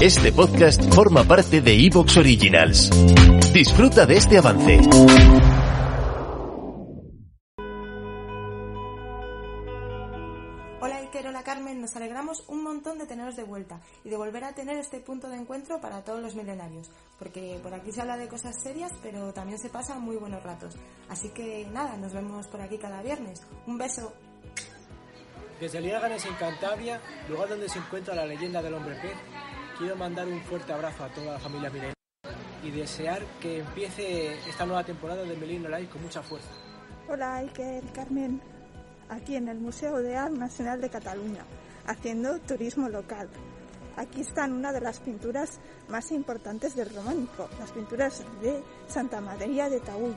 Este podcast forma parte de Evox Originals. Disfruta de este avance. Hola Iker, hola Carmen, nos alegramos un montón de teneros de vuelta y de volver a tener este punto de encuentro para todos los milenarios, porque por aquí se habla de cosas serias, pero también se pasan muy buenos ratos. Así que nada, nos vemos por aquí cada viernes. Un beso. Desde Liáganes en Cantabria, lugar donde se encuentra la leyenda del hombre pez, quiero mandar un fuerte abrazo a toda la familia Milenio y desear que empiece esta nueva temporada de Melino Live con mucha fuerza. Hola Iker, Carmen, aquí en el Museo de Arte Nacional de Cataluña, haciendo turismo local. Aquí están una de las pinturas más importantes del románico, las pinturas de Santa María de Taúl,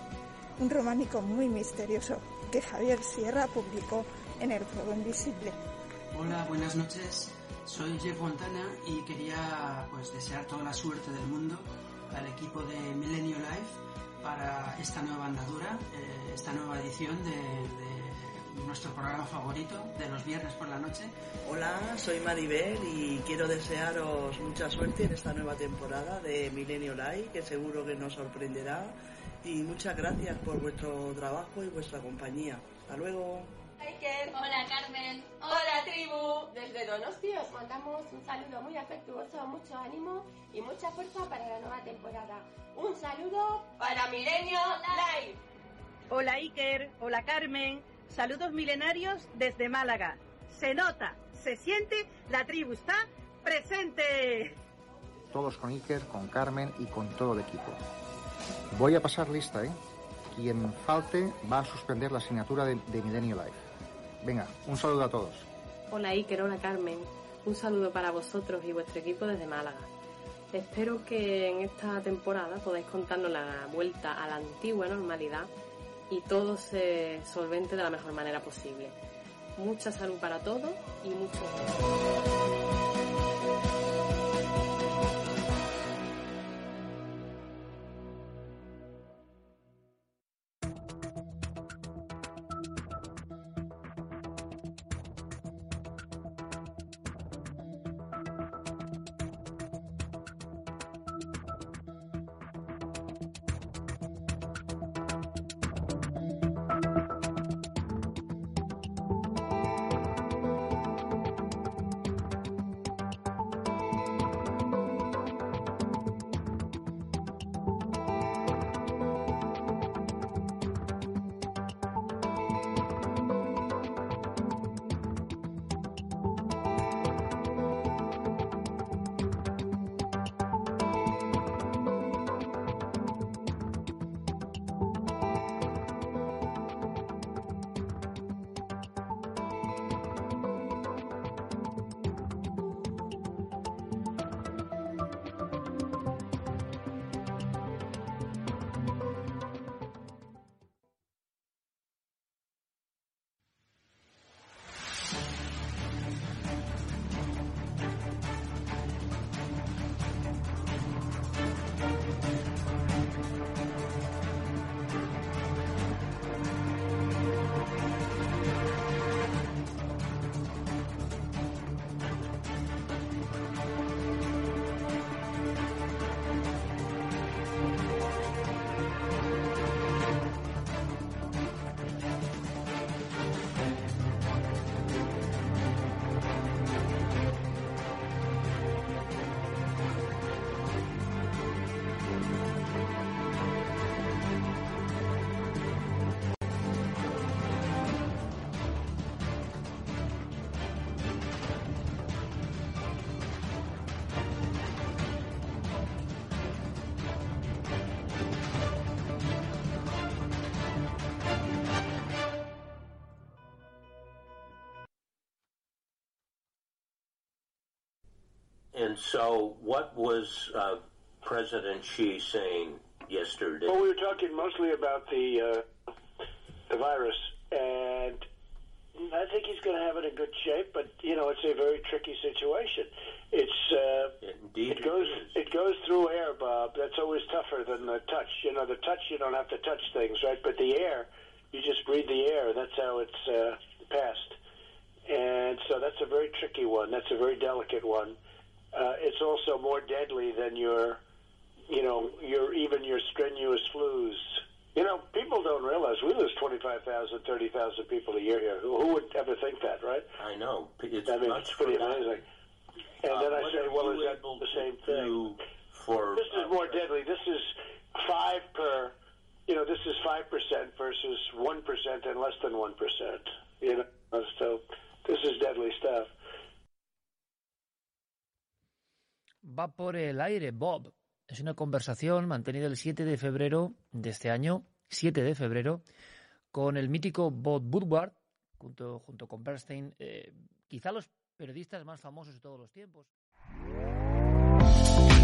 un románico muy misterioso que Javier Sierra publicó en el juego invisible. Hola, buenas noches. Soy Jeff Montana y quería pues desear toda la suerte del mundo al equipo de Millennium Life para esta nueva andadura, eh, esta nueva edición de, de, nuestro programa favorito de los viernes por la noche. Hola, soy Maribel y quiero desearos mucha suerte en esta nueva temporada de Millennium Live, que seguro que nos sorprenderá. Y muchas gracias por vuestro trabajo y vuestra compañía. Hasta luego. Hola Carmen. Hola tribu. Desde Donosti os mandamos un saludo muy afectuoso, mucho ánimo y mucha fuerza para la nueva temporada. Un saludo para Milenio Live. Hola Iker. Hola Carmen. Saludos milenarios desde Málaga. Se nota, se siente, la tribu está presente. Todos con Iker, con Carmen y con todo el equipo. Voy a pasar lista, ¿eh? Quien falte va a suspender la asignatura de, de Milenio Live. Venga, un saludo a todos. Hola Iker, hola Carmen. Un saludo para vosotros y vuestro equipo desde Málaga. Espero que en esta temporada podáis contarnos la vuelta a la antigua normalidad y todo se solvente de la mejor manera posible. Mucha salud para todos y mucho And so, what was uh, President Xi saying yesterday? Well, we were talking mostly about the uh, the virus, and I think he's going to have it in good shape. But you know, it's a very tricky situation. It's uh, Indeed, it goes it goes through air, Bob. That's always tougher than the touch. You know, the touch you don't have to touch things, right? But the air, you just breathe the air. That's how it's uh, passed. And so that's a very tricky one. That's a very delicate one. Uh, it's also more deadly than your, you know, your even your strenuous flus. You know, people don't realize we lose 25,000, 30,000 people a year here. Who, who would ever think that, right? I know. It's I mean, it's pretty amazing. And Uh, then I say, well, is that the same thing? for This is uh, more deadly. This is five per. You know, this is five percent versus one percent and less than one percent. You know, so Va por el aire, Bob. Es una conversación mantenida el 7 de febrero de este año, 7 de febrero, con el mítico Bob Woodward, junto, junto con Bernstein, eh, quizá los periodistas más famosos de todos los tiempos.